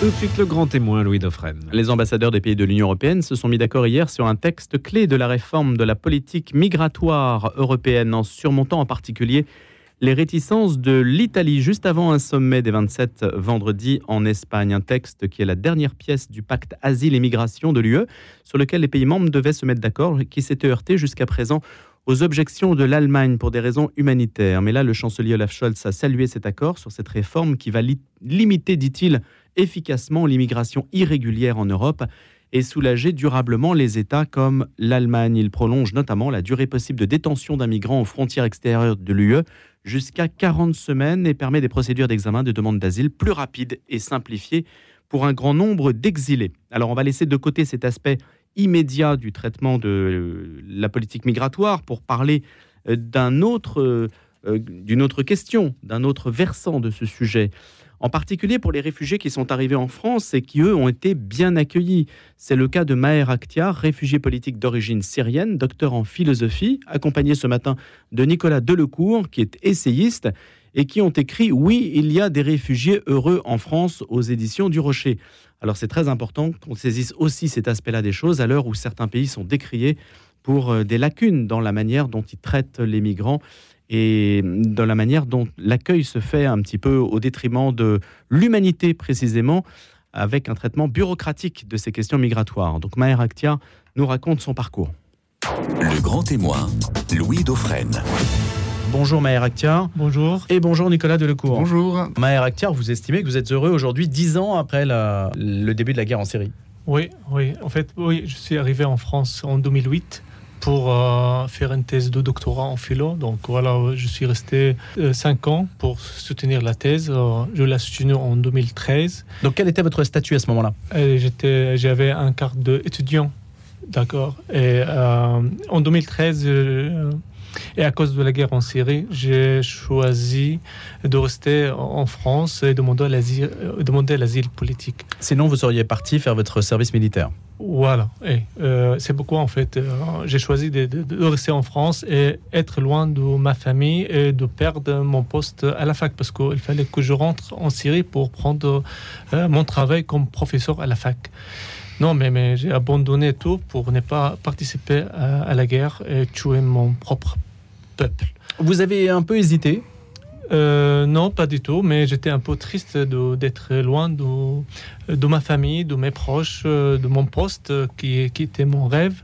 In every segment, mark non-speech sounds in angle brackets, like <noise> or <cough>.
Tout de suite, le grand témoin, Louis Dauphren. Les ambassadeurs des pays de l'Union européenne se sont mis d'accord hier sur un texte clé de la réforme de la politique migratoire européenne, en surmontant en particulier les réticences de l'Italie juste avant un sommet des 27 vendredi en Espagne. Un texte qui est la dernière pièce du pacte asile et migration de l'UE, sur lequel les pays membres devaient se mettre d'accord, qui s'était heurté jusqu'à présent aux objections de l'Allemagne pour des raisons humanitaires. Mais là, le chancelier Olaf Scholz a salué cet accord sur cette réforme qui va limiter, dit-il, efficacement l'immigration irrégulière en Europe et soulager durablement les États comme l'Allemagne. Il prolonge notamment la durée possible de détention d'un migrant aux frontières extérieures de l'UE jusqu'à 40 semaines et permet des procédures d'examen de demande d'asile plus rapides et simplifiées pour un grand nombre d'exilés. Alors on va laisser de côté cet aspect immédiat du traitement de la politique migratoire pour parler euh, euh, d'une autre question, d'un autre versant de ce sujet en particulier pour les réfugiés qui sont arrivés en France et qui, eux, ont été bien accueillis. C'est le cas de Maher Akhtiar, réfugié politique d'origine syrienne, docteur en philosophie, accompagné ce matin de Nicolas Delecourt, qui est essayiste, et qui ont écrit Oui, il y a des réfugiés heureux en France aux éditions du Rocher. Alors c'est très important qu'on saisisse aussi cet aspect-là des choses à l'heure où certains pays sont décriés pour euh, des lacunes dans la manière dont ils traitent les migrants et dans la manière dont l'accueil se fait un petit peu au détriment de l'humanité précisément, avec un traitement bureaucratique de ces questions migratoires. Donc Maher Akhtia nous raconte son parcours. Le grand témoin, Louis Dauphren. Bonjour Maher Akhtia. Bonjour. Et bonjour Nicolas Delecourt. Bonjour. Maher Akhtia, vous estimez que vous êtes heureux aujourd'hui, dix ans après le début de la guerre en Syrie? Oui, oui. En fait, oui, je suis arrivé en France en 2008 pour euh, faire une thèse de doctorat en philo. Donc voilà, je suis resté euh, cinq ans pour soutenir la thèse. Euh, je l'ai soutenue en 2013. Donc quel était votre statut à ce moment-là? J'étais, J'avais un carte d'étudiant, d'accord. Et en 2013, et à cause de la guerre en Syrie, j'ai choisi de rester en France et demander l'asile, demander l'asile politique. Sinon, vous seriez parti faire votre service militaire voilà, et euh, c'est pourquoi en fait euh, j'ai choisi de, rester en France et être loin de ma famille et de perdre mon poste à la fac parce qu'il fallait que je rentre en Syrie pour prendre euh, mon travail comme professeur à la fac. Non, mais, mais j'ai abandonné tout pour ne pas participer à la guerre et tuer mon propre peuple. Vous avez un peu hésité? Euh, non, pas du tout, mais j'étais un peu triste d'être loin de, de, ma famille, de mes proches, euh, de mon poste qui, qui était mon rêve.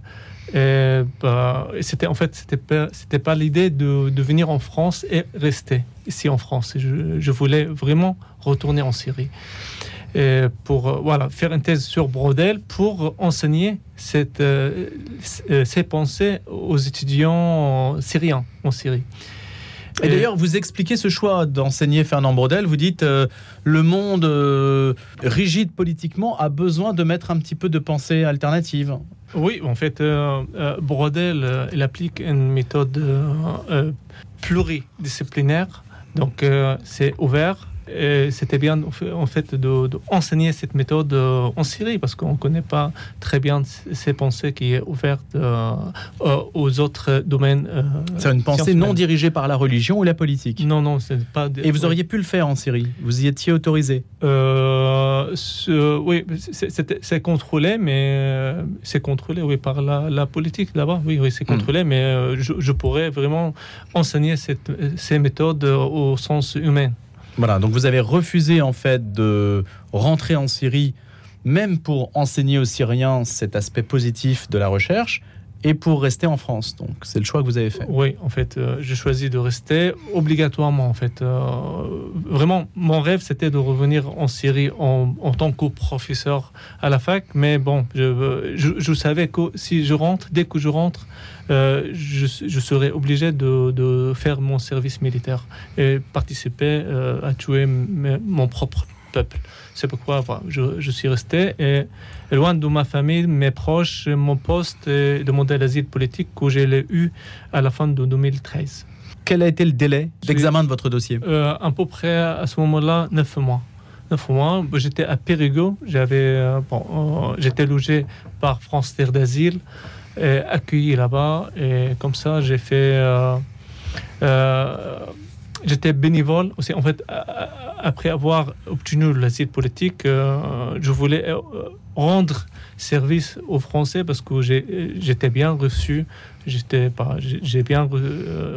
Et, bah, c'était en fait c'était pas c'était pas l'idée de, de, venir en France et rester ici en France. Je, je voulais vraiment retourner en Syrie et pour euh, voilà faire une thèse sur Brodel pour enseigner cette, ces pensées aux étudiants syriens en Syrie. Et, d'ailleurs, vous expliquez ce choix d'enseigner Fernand Brodel. Vous dites euh, le monde euh, rigide politiquement a besoin de mettre un petit peu de pensée alternative. Oui, en fait, euh, Brodel, il applique une méthode pluridisciplinaire. Donc, c'est ouvert, c'était bien en fait d'enseigner cette méthode euh, en Syrie parce qu'on ne connaît pas très bien ces pensées qui est ouverte euh, euh, aux autres domaines. c'est une pensée non dirigée par la religion ou la politique? Non, non, c'est pas. Et vous auriez pu le faire en Syrie? Vous y étiez autorisé? Oui, c'est contrôlé, mais c'est contrôlé oui, par la, politique là-bas. Oui, oui c'est hmm. contrôlé, mais je, pourrais vraiment enseigner cette, ces méthodes au sens humain. Voilà, donc vous avez refusé en fait de rentrer en Syrie, même pour enseigner aux Syriens cet aspect positif de la recherche, et pour rester en France. Donc c'est le choix que vous avez fait. Oui, en fait, euh, j'ai choisi de rester obligatoirement. En fait, euh, vraiment, mon rêve c'était de revenir en Syrie en, tant que professeur à la fac. Mais bon, je, je, savais que si je rentre, dès que je rentre, euh, je, je, serais obligé de, de, faire mon service militaire et participer à tuer mon propre peuple. C'est pourquoi je, je, suis resté et, loin de ma famille, mes proches, mon poste et demander l'asile politique que j'ai eu à la fin de 2013. Quel a été le délai d'examen de votre dossier euh, À peu près à ce moment-là, neuf mois. Neuf mois. J'étais à Périgueux. J'avais, euh, bon, euh, j'étais logé par France Terre d'Asile, accueilli là-bas. Et comme ça, j'ai fait j'étais bénévole aussi. En fait, après avoir obtenu l'asile politique, euh, je voulais euh, rendre service aux Français parce que j'étais bien reçu, j'ai bien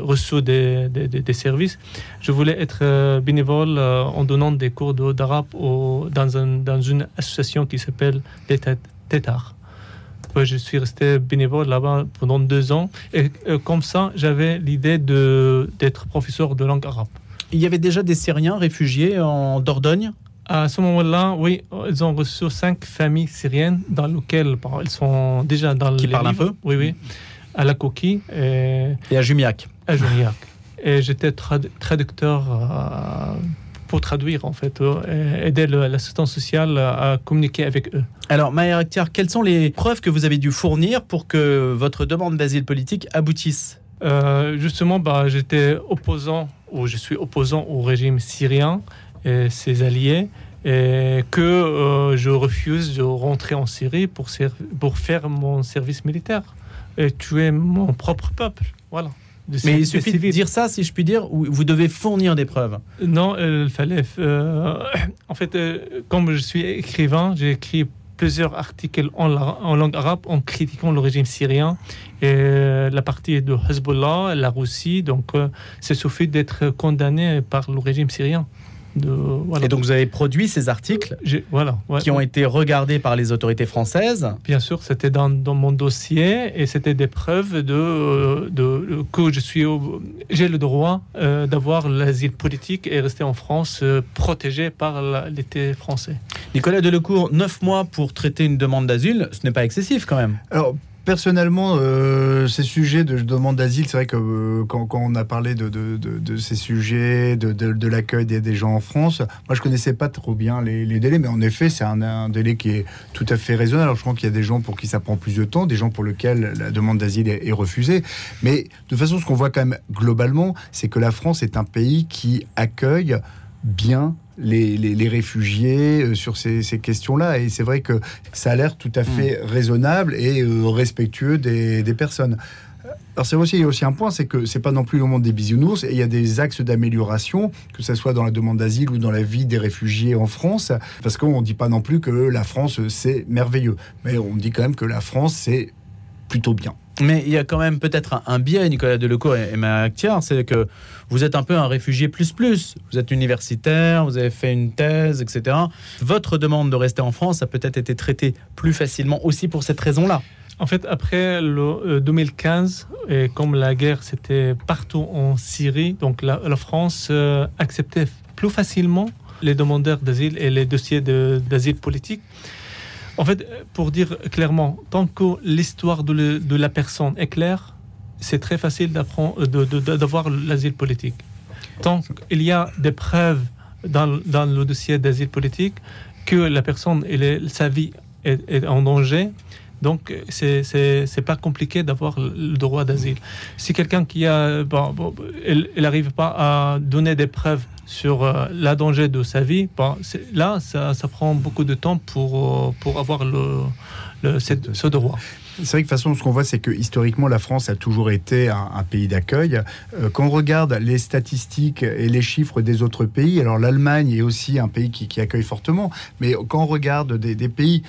reçu des, services. Je voulais être bénévole en donnant des cours d'arabe dans, un, dans une association qui s'appelle Tétar je suis resté bénévole là-bas pendant deux ans. Et euh, comme ça, j'avais l'idée d'être professeur de langue arabe. Il y avait déjà des Syriens réfugiés en Dordogne? À ce moment-là, oui, ils ont reçu cinq familles syriennes dans lesquelles elles sont déjà dans Qui parlent un peu? Oui, oui. À la coquille. Et, et à Jumiac. À Jumiac. Et j'étais traducteur euh, pour traduire, en fait, euh, aider l'assistance sociale à communiquer avec eux. Alors, Maher Akhtiar, quelles sont les preuves que vous avez dû fournir pour que votre demande d'asile politique aboutisse? Euh, Justement, bah, j'étais opposant, ou je suis opposant au régime syrien et ses alliés, et que euh, je refuse de rentrer en Syrie pour, pour faire mon service militaire et tuer mon propre peuple. Voilà. Mais il suffit de dire ça, si je puis dire, ou vous devez fournir des preuves Non, il fallait. Euh, en fait, euh, comme je suis écrivain, j'ai écrit plusieurs articles en, en, langue arabe en critiquant le régime syrien et euh, la partie de Hezbollah, la Russie. Donc, c'est suffit d'être condamné par le régime syrien. Et donc vous avez produit ces articles voilà, qui ont été regardés par les autorités françaises Bien sûr, c'était dans, mon dossier et c'était des preuves de, de, que je suis j'ai le droit euh, d'avoir l'asile politique et rester en France euh, protégé par l'État français. Nicolas Delecourt, neuf mois pour traiter une demande d'asile, ce n'est pas excessif quand même. Alors personnellement, euh, ces sujets de demande d'asile, c'est vrai que euh, quand, on a parlé de, ces sujets, de, l'accueil des, gens en France, moi je connaissais pas trop bien les, délais, mais en effet, c'est un, délai qui est tout à fait raisonnable. Alors, je crois qu'il y a des gens pour qui ça prend plus de temps, des gens pour lesquels la demande d'asile est, est refusée. Mais de toute façon, ce qu'on voit quand même globalement, c'est que la France est un pays qui accueille bien les, réfugiés euh, sur ces, questions-là. Et c'est vrai que ça a l'air tout à fait mm. raisonnable et euh, respectueux des, personnes. Alors c'est aussi, il y a aussi un point, c'est que c'est pas non plus le monde des bisounours, et il y a des axes d'amélioration, que ce soit dans la demande d'asile ou dans la vie des réfugiés en France, parce qu'on ne dit pas non plus que la France c'est merveilleux, mais on dit quand même que la France c'est plutôt bien. Mais il y a quand même peut-être un, biais, Nicolas Delecourt et, et c'est que vous êtes un peu un réfugié plus plus. Vous êtes universitaire, vous avez fait une thèse, etc. Votre demande de rester en France a peut-être été traitée plus facilement aussi pour cette raison-là. En fait, après le 2015, euh, et comme la guerre c'était partout en Syrie, donc la, France euh, acceptait plus facilement les demandeurs d'asile et les dossiers d'asile politique. En fait, pour dire clairement, tant que l'histoire de, la personne est claire, c'est très facile d'avoir l'asile politique. Tant qu'il y a des preuves dans, le dossier d'asile politique que la personne, sa vie est, en danger, donc, c'est pas compliqué d'avoir le droit d'asile. Si quelqu'un qui a, bon, n'arrive pas à donner des preuves sur euh, la danger de sa vie, là, ça, prend beaucoup de temps pour, euh, pour avoir ce droit. C'est vrai que de toute façon, ce qu'on voit, c'est que historiquement, la France a toujours été un, pays d'accueil. Euh, quand on regarde les statistiques et les chiffres des autres pays, alors l'Allemagne est aussi un pays qui, accueille fortement, mais quand on regarde des pays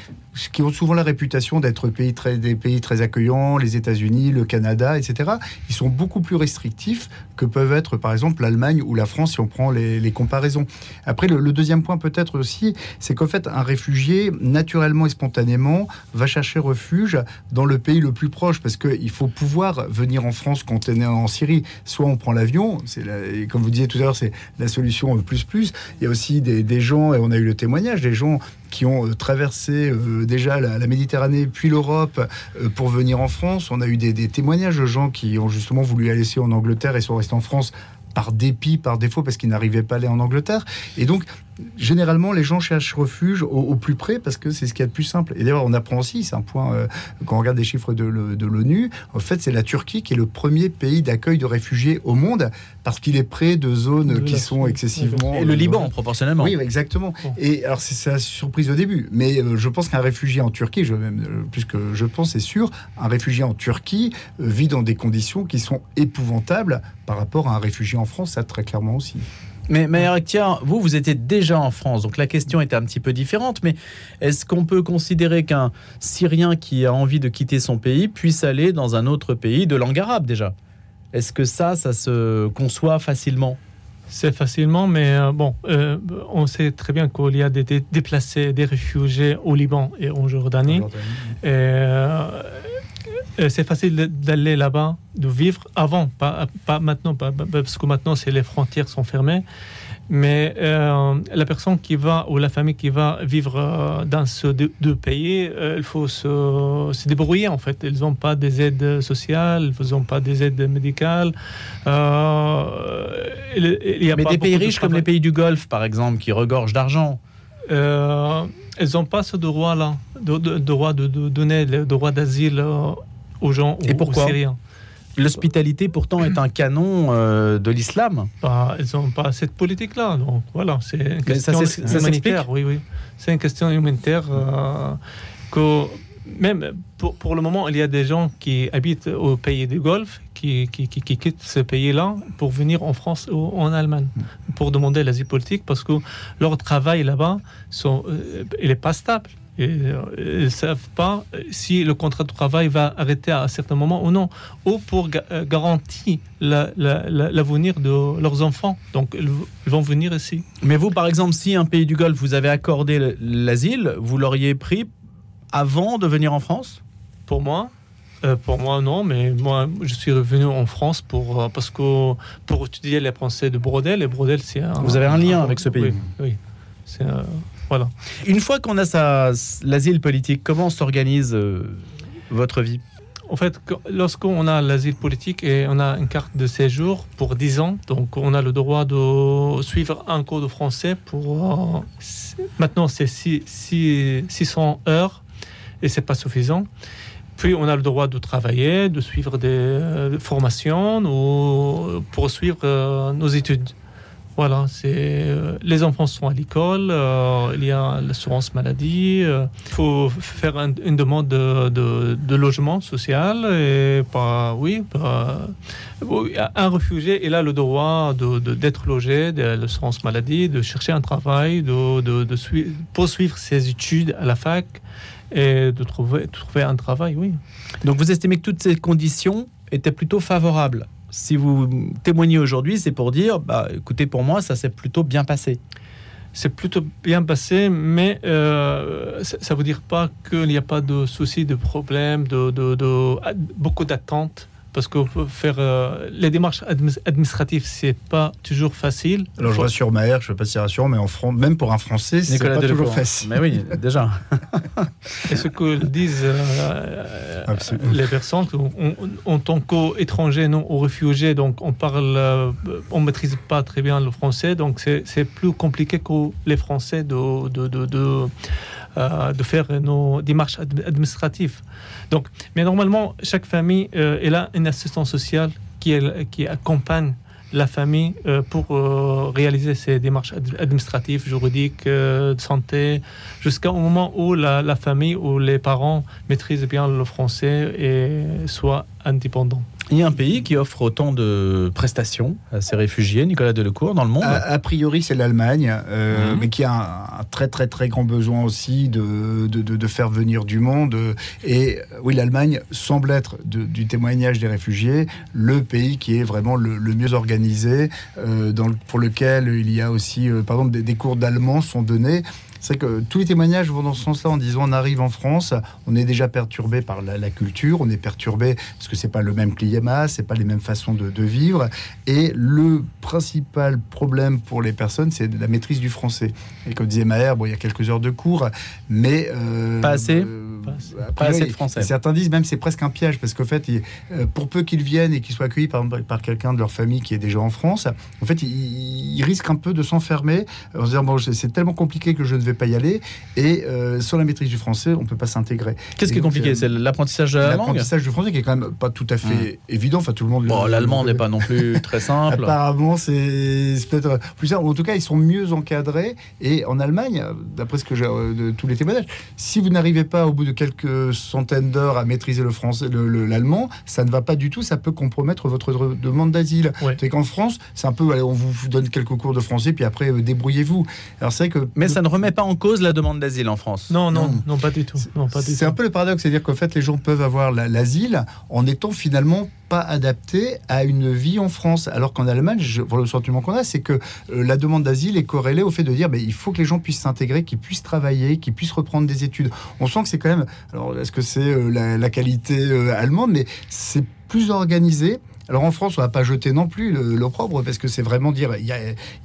qui ont souvent la réputation d'être des pays très accueillants, les États-Unis, le Canada, etc., ils sont beaucoup plus restrictifs que peuvent être, par exemple, l'Allemagne ou la France, si on prend les, comparaisons. Après, le, deuxième point peut-être aussi, c'est qu'en fait, un réfugié, naturellement et spontanément, va chercher refuge dans le pays le plus proche, parce qu'il faut pouvoir venir en France quand on est en Syrie. Soit on prend l'avion, c'est comme vous disiez tout à l'heure, c'est la solution plus plus. Il y a aussi des, des gens, et on a eu le témoignage, des gens qui ont euh, traversé euh, déjà la, Méditerranée puis l'Europe euh, pour venir en France. On a eu des, témoignages de gens qui ont justement voulu aller en Angleterre et sont restés en France par dépit, par défaut, parce qu'ils n'arrivaient pas à aller en Angleterre. Et donc, généralement, les gens cherchent refuge au, plus près parce que c'est ce qui est le plus simple. Et d'ailleurs, on apprend aussi, c'est un point, euh, quand on regarde les chiffres de, l'ONU, en fait, c'est la Turquie qui est le premier pays d'accueil de réfugiés au monde parce qu'il est près de zones qui sont excessivement. Et le Liban, proportionnellement. Oui, exactement. Et alors, c'est sa surprise au début. Mais je pense qu'un réfugié en Turquie, je, même, plus que je pense, c'est sûr, un réfugié en Turquie vit dans des conditions qui sont épouvantables par rapport à un réfugié en France, ça très clairement aussi. Mais Maher vous, vous étiez déjà en France, donc la question était un petit peu différente. Mais est-ce qu'on peut considérer qu'un Syrien qui a envie de quitter son pays puisse aller dans un autre pays de langue arabe déjà? Est-ce que ça, ça se conçoit facilement? C'est facilement, mais euh, bon, euh, on sait très bien qu'il y a des, déplacés, des réfugiés au Liban et en Jordanie. Euh, c'est facile d'aller là-bas, de vivre avant, pas, pas maintenant, parce que maintenant les frontières sont fermées. Mais euh, la personne qui va ou la famille qui va vivre euh, dans ces deux, pays, euh, il faut se, débrouiller en fait. Ils n'ont pas des aides sociales, ils n'ont pas des aides médicales. il, y a Mais des pays riches comme les pays du Golfe, par exemple, qui regorgent d'argent. elles n'ont pas ce droit-là, de, droit de, donner le droit d'asile aux gens Et pourquoi L'hospitalité pourtant est un canon euh, de l'islam. Bah, ils n'ont pas cette politique-là. Donc voilà, c'est une question humanitaire. Oui, oui. C'est une question humanitaire euh, que même pour, pour, le moment, il y a des gens qui habitent au pays du Golfe qui, qui, qui, qui quittent ce pays-là pour venir en France ou en Allemagne pour demander l'asile politique parce que leur travail là-bas, euh, il n'est pas stable ne savent pas si le contrat de travail va arrêter à un certain moment ou non, ou pour euh, garantir l'avenir de leurs enfants. Donc, ils vont venir ici. Mais vous, par exemple, si un pays du Golfe vous avez accordé l'asile, vous l'auriez pris avant de venir en France? Pour moi euh, pour moi, non, mais moi, je suis revenu en France pour, parce que pour étudier les Français de Brodel. Et Brodel, c'est Vous avez un lien avec ce pays Oui, oui. c'est voilà. Une fois qu'on a l'asile politique, comment s'organise euh, votre vie? En fait, lorsqu'on a l'asile politique et on a une carte de séjour pour 10 ans, donc on a le droit de suivre un cours de français pour... Euh, maintenant, c'est 600 heures et c'est pas suffisant. Puis on a le droit de travailler, de suivre des euh, formations ou poursuivre nos études. Voilà, c'est euh, les enfants sont à l'école, euh, il y a l'assurance maladie, il euh, faut faire une demande de, logement social et pas, oui, un réfugié il a le droit d'être logé, de l'assurance maladie, de chercher un travail, de, poursuivre ses études à la fac et de trouver, de trouver un travail, oui. Donc vous estimez que toutes ces conditions étaient plutôt favorables? Si vous témoignez aujourd'hui, c'est pour dire, bah, écoutez, pour moi, ça s'est plutôt bien passé. C'est plutôt bien passé, mais euh, ça ne veut dire pas qu'il n'y a pas de soucis, de problèmes, de, de beaucoup d'attentes parce que faire euh, les démarches administratives, c'est pas toujours facile. Alors je rassure Maher, je ne sais pas si rassurant, mais en France, même pour un Français, c'est pas toujours facile. Mais oui, déjà. Et ce que disent euh, les personnes, en, tant qu'étrangers, non aux réfugiés, donc on parle, euh, on maîtrise pas très bien le français, donc c'est plus compliqué que les Français de, de, de, de euh, de faire nos démarches administratives. Donc, mais normalement, chaque famille euh, a une assistance sociale qui, accompagne la famille euh, pour réaliser ces démarches administratives, juridiques, de santé, jusqu'au moment où la, la, famille ou les parents maîtrisent bien le français et soient indépendants. Il y a un pays qui offre autant de prestations à ces réfugiés, Nicolas Delecourt, dans le monde A, priori, c'est l'Allemagne, euh, mhm. mais qui a un, très très très grand besoin aussi de, de, de, faire venir du monde. Et oui, l'Allemagne semble être, du témoignage des réfugiés, le pays qui est vraiment le, mieux organisé, euh, dans pour lequel il y a aussi, euh, par exemple, des, des cours d'allemand sont donnés. C'est que tous les témoignages vont dans ce sens-là en disant on arrive en France, on est déjà perturbé par la, culture, on est perturbé parce que c'est pas le même climat, c'est pas les mêmes façons de, vivre. Et le principal problème pour les personnes, c'est la maîtrise du français. Et comme disait Maher, bon, il y a quelques heures de cours, mais euh, pas assez. Euh, pas, assez de français. Certains disent même c'est presque un piège parce qu'en fait, euh, pour peu qu'ils viennent et qu'ils soient accueillis par, par quelqu'un de leur famille qui est déjà en France, en fait, ils, risquent un peu de s'enfermer en se disant bon, c'est tellement compliqué que je ne vais pas y aller et euh, sans la maîtrise du français, on peut pas s'intégrer. Qu'est-ce qui est compliqué? C'est l'apprentissage de la langue? L'apprentissage du français qui est quand même pas tout à fait mmh. évident. Enfin, tout le monde. Bon, l'allemand n'est pas non plus très <laughs> simple. Apparemment, c'est peut-être plus simple. En tout cas, ils sont mieux encadrés et en Allemagne, d'après ce que j'ai euh, de tous les témoignages, si vous n'arrivez pas au bout de quelques centaines d'heures à maîtriser le français, l'allemand, ça ne va pas du tout. Ça peut compromettre votre demande d'asile. C'est qu'en France, c'est un peu, on vous donne quelques cours de français, puis après euh, débrouillez-vous. Alors c'est que. Mais ça ne remet pas en cause la demande d'asile en France. Non, non, non, pas du tout. C'est un peu le paradoxe, c'est-à-dire qu'en fait, les gens peuvent avoir l'asile en étant finalement pas adapté à une vie en France. Alors qu'en Allemagne, je, le sentiment qu'on a, c'est que euh, la demande d'asile est corrélée au fait de dire ben, il faut que les gens puissent s'intégrer, qu'ils puissent travailler, qu'ils puissent reprendre des études. On sent que c'est quand même. Alors, est-ce que c'est euh, la, qualité euh, allemande Mais c'est plus organisé. Alors en France, on va pas jeter non plus l'opprobre parce que c'est vraiment dire il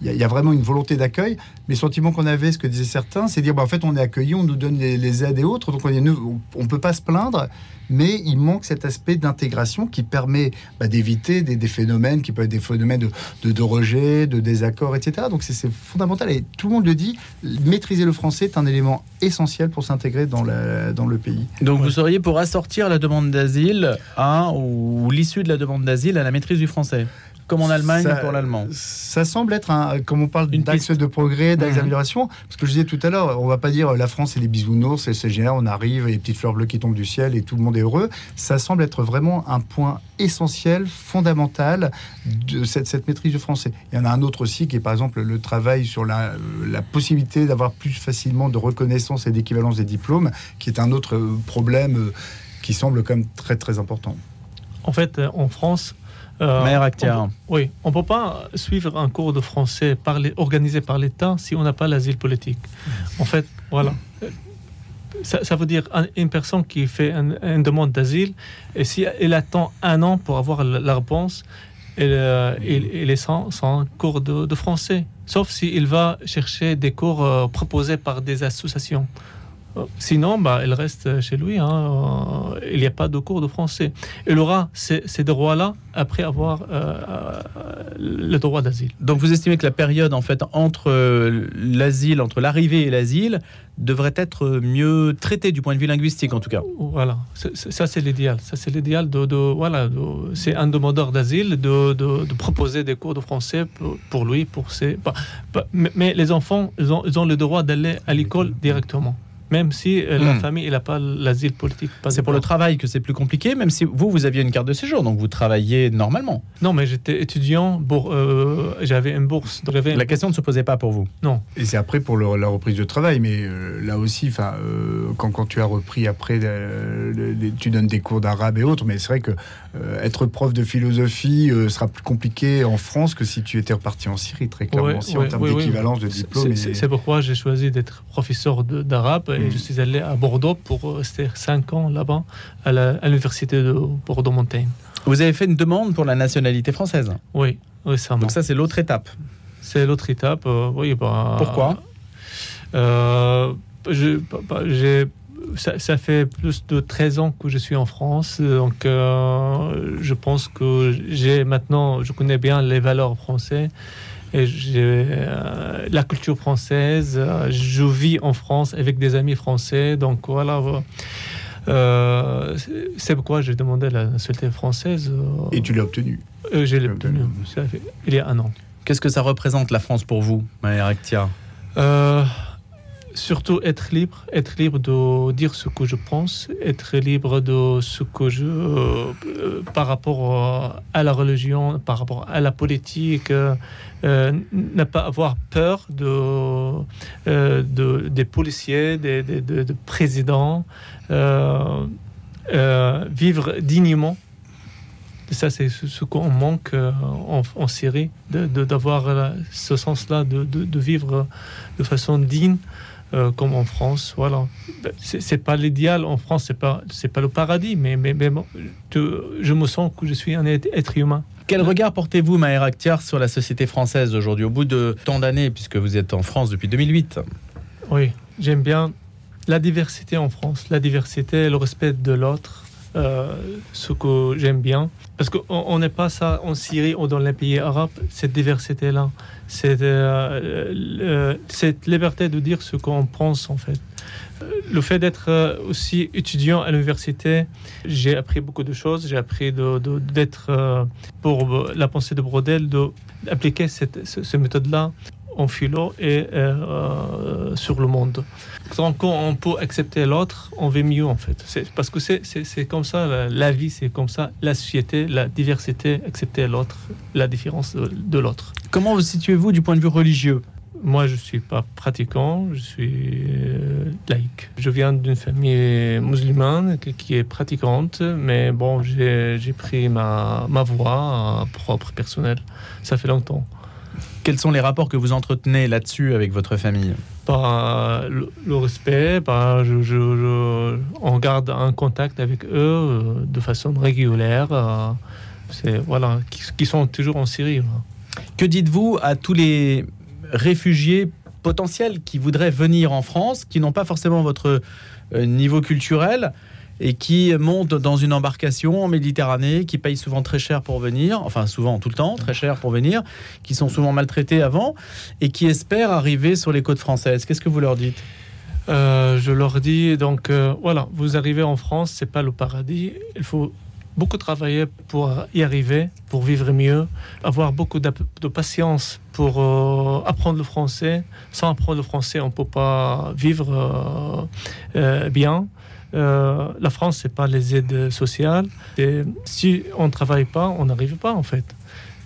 y a, vraiment une volonté d'accueil. Mais le sentiment qu'on avait, ce que disaient certains, c'est dire bah, en fait on est accueilli, on nous donne les, aides et autres, donc on ne peut pas se plaindre mais il manque cet aspect d'intégration qui permet bah, d'éviter des, phénomènes qui peuvent être des phénomènes de, rejet, de désaccord, etc. Donc c'est fondamental et tout le monde le dit, maîtriser le français est un élément essentiel pour s'intégrer dans, dans le pays. Donc vous seriez pour assortir la demande d'asile ou l'issue de la demande d'asile à la maîtrise du français comme en Allemagne pour l'allemand. Ça semble être, un, comme on parle d'axe de progrès, d'axe d'amélioration, parce que je disais tout à l'heure, on va pas dire la France c'est les bisounours, c'est génial, on arrive, et les petites fleurs bleues qui tombent du ciel et tout le monde est heureux. Ça semble être vraiment un point essentiel, fondamental de cette, cette maîtrise du français. Il y en a un autre aussi qui est par exemple le travail sur la, la possibilité d'avoir plus facilement de reconnaissance et d'équivalence des diplômes, qui est un autre problème euh, qui semble quand même très très important. En fait, euh, en France, euh, oui, on ne peut pas suivre un cours de français par organisé par l'État si on n'a pas l'asile politique. En fait, voilà. Ça, veut dire une personne qui fait une demande d'asile, et si elle attend un an pour avoir la, réponse, elle, euh, est sans, cours de, français. Sauf s'il va chercher des cours euh, proposés par des associations. Sinon, bah, elle reste chez lui. Hein. Euh, il n'y a pas de cours de français. Elle aura ces, droits-là après avoir euh, euh, le droit d'asile. Donc vous estimez que la période en fait entre l'asile, entre l'arrivée et l'asile, devrait être mieux traitée du point de vue linguistique en tout cas? Voilà, ça c'est l'idéal. Ça c'est l'idéal de, voilà, c'est un demandeur d'asile de, de, proposer des cours de français pour, lui, pour ses. mais, les enfants, ils ont, ils ont le droit d'aller à l'école directement même si euh, la hmm. famille n'a pas l'asile politique. C'est pour le travail que c'est plus compliqué, même si vous, vous aviez une carte de séjour, donc vous travaillez normalement. Non, mais j'étais étudiant, euh, j'avais une bourse. Donc la question ne se posait pas pour vous Non. Et c'est après pour la reprise de travail, mais euh, là aussi, quand, quand tu as repris après, tu donnes des cours d'arabe et autres, mais c'est vrai que être prof de philosophie sera plus compliqué en France que si tu étais reparti en Syrie, très clairement, en termes d'équivalence de diplôme. C'est pourquoi j'ai choisi d'être professeur d'arabe et je suis allé à Bordeaux pour rester 5 ans là-bas à l'université de Bordeaux-Montaigne. Vous avez fait une demande pour la nationalité française? Oui, récemment. Donc ça, c'est l'autre étape C'est l'autre étape, euh, oui. Bah, Pourquoi? Euh, bah, bah, ça, ça, fait plus de 13 ans que je suis en France, donc euh, je pense que j'ai maintenant, je connais bien les valeurs françaises euh, la culture française. Euh, je vis en France avec des amis français. Donc voilà. Euh, c'est pourquoi j'ai demandé la nationalité française. Et tu l'as obtenue Je l'ai obtenue. Il y a un an. Qu'est-ce que ça représente la France pour vous, Maëlle Rectia? Surtout être libre, être libre de dire ce que je pense, être libre de ce que je, euh, par rapport à la religion, par rapport à la politique, euh, ne pas avoir peur de, euh, de des policiers, des, présidents, vivre dignement. Ça, c'est ce qu'on manque en, Syrie, d'avoir ce sens-là, de, de, vivre de façon digne. Euh, comme en France. Voilà. C'est pas l'idéal en France, c'est pas c'est pas le paradis, mais mais, mais bon, je, je me sens que je suis un être, humain. Quel regard portez-vous, Maher Akhtiar, sur la société française aujourd'hui, au bout de tant d'années, puisque vous êtes en France depuis 2008 Oui, j'aime bien la diversité en France, la diversité, le respect de l'autre, ce que j'aime bien. Parce qu'on on n'est pas ça en Syrie ou dans les pays arabes, cette diversité-là, cette, euh, cette liberté de dire ce qu'on pense en fait. Euh, Le fait d'être euh, aussi étudiant à l'université, j'ai appris beaucoup de choses. J'ai appris d'être, euh, pour euh, la pensée de Brodel, d'appliquer cette, ce- cette méthode-là en philo et euh, sur le monde. Tant qu'on peut accepter l'autre, on va mieux en fait. C'est parce que c'est- c'est c'est comme ça, la, la vie, c'est comme ça, la société, la diversité, accepter l'autre, la différence de, de l'autre. Comment vous situez-vous du point de vue religieux? Moi, je suis pas pratiquant, je suis euh, laïque. Je viens d'une famille musulmane qui, est pratiquante, mais bon, j'ai j'ai pris ma, ma voie euh, propre, personnelle. Ça fait longtemps. Quels sont les rapports que vous entretenez là-dessus avec votre famille? Par le, le respect, par je, je- je- on garde un contact avec eux euh, de façon régulière. euh, c'est voilà, qui, qui sont toujours en Syrie. là. Que dites-vous à tous les réfugiés potentiels qui voudraient venir en France, qui n'ont pas forcément votre euh, niveau culturel? Et qui montent dans une embarcation en Méditerranée, qui payent souvent très cher pour venir, enfin souvent tout le temps, très cher pour venir, qui sont souvent maltraités avant et qui espèrent arriver sur les côtes françaises. Qu'est-ce que vous leur dites? Euh, je leur dis donc euh, voilà, vous arrivez en France, c'est pas le paradis. Il faut beaucoup travailler pour y arriver, pour vivre mieux, avoir beaucoup de patience pour euh, apprendre le français. Sans apprendre le français, on peut pas vivre bien. Euh, la France, c'est pas les aides sociales. Et si on travaille pas, on n'arrive pas en fait.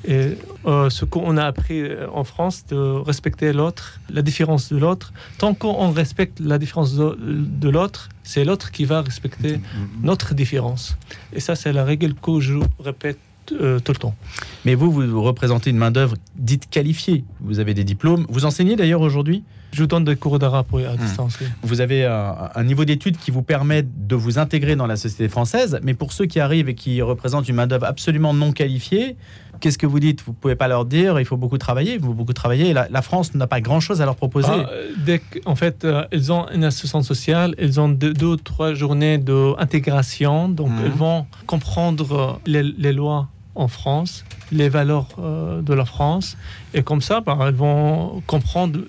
Et euh, ce qu'on a appris euh, en France, de respecter l'autre, la différence de l'autre, tant qu'on respecte la différence de, de l'autre, c'est l'autre qui va respecter notre différence. Et ça, c'est la règle que je répète euh, tout le temps. Mais vous, vous représentez une main-d'œuvre dite qualifiée. Vous avez des diplômes. Vous enseignez d'ailleurs aujourd'hui Je donne des cours d'arabe oui, à distance. oui. Vous avez un, un niveau d'études qui vous permet de vous intégrer dans la société française, mais pour ceux qui arrivent et qui représentent une main-d'œuvre absolument non qualifiée, qu'est-ce que vous dites? Vous pouvez pas leur dire il faut beaucoup travailler, il faut beaucoup travailler. La, la France n'a pas grand-chose à leur proposer. Ah, euh, dès qu'en fait, euh, ils ont une assistance sociale, ils ont deux, ou trois journées d'intégration, donc Mhm. ils vont comprendre les, les lois en France, les valeurs euh, de la France, et comme ça, bah, ils vont comprendre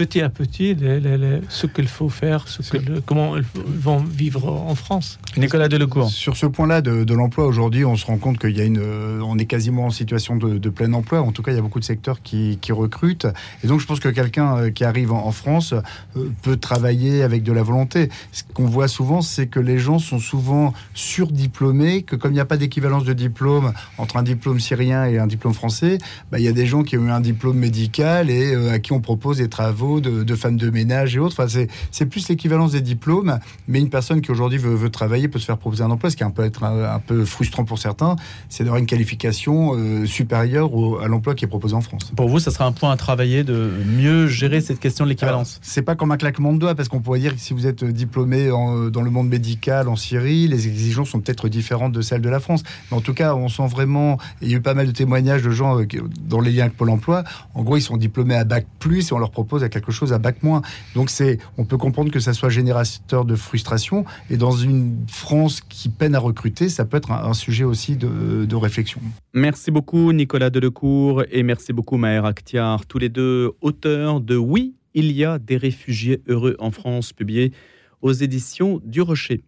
petit à petit les- les- les- ce qu'il faut faire, ce que le- comment ils vont vivre en France. Nicolas Delecourt. Sur ce point-là de, de l'emploi, aujourd'hui, on se rend compte qu'il y a une, euh, on est quasiment en situation de, de plein emploi. En tout cas, il y a beaucoup de secteurs qui, qui recrutent. Et donc, je pense que quelqu'un euh, qui arrive en, en France euh, peut travailler avec de la volonté. Ce qu'on voit souvent, c'est que les gens sont souvent surdiplômés, que comme il n'y a pas d'équivalence de diplôme entre un diplôme syrien et un diplôme français, bah, il y a des gens qui ont eu un diplôme médical et euh, à qui on propose des travaux de, de femmes de ménage et autres. Enfin, c'est, c'est plus l'équivalence des diplômes, mais une personne qui aujourd'hui veut, veut travailler peut se faire proposer un emploi, ce qui un peu être un, un peu frustrant pour certains, c'est d'avoir une qualification euh, supérieure au- à l'emploi qui est proposé en France. Pour vous, ça sera un point à travailler de mieux gérer cette question de l'équivalence. Alors, C'est pas comme un claquement de doigts, parce qu'on pourrait dire que si vous êtes diplômé en- dans le monde médical en Syrie, les exigences sont peut-être différentes de celles de la France. Mais en tout cas, on sent vraiment, il y a eu pas mal de témoignages de gens euh, dans les liens avec Pôle emploi. En gros, ils sont diplômés à bac plus et on leur propose à quelque chose à bac moins. Donc c'est, on peut comprendre que ça soit générateur de frustration. Et dans une France qui peine à recruter, ça peut être un, sujet aussi de, de réflexion. Merci beaucoup Nicolas Delecourt et merci beaucoup Maher Akhtiar, tous les deux auteurs de Oui, il y a des réfugiés heureux en France, publié aux éditions du Rocher.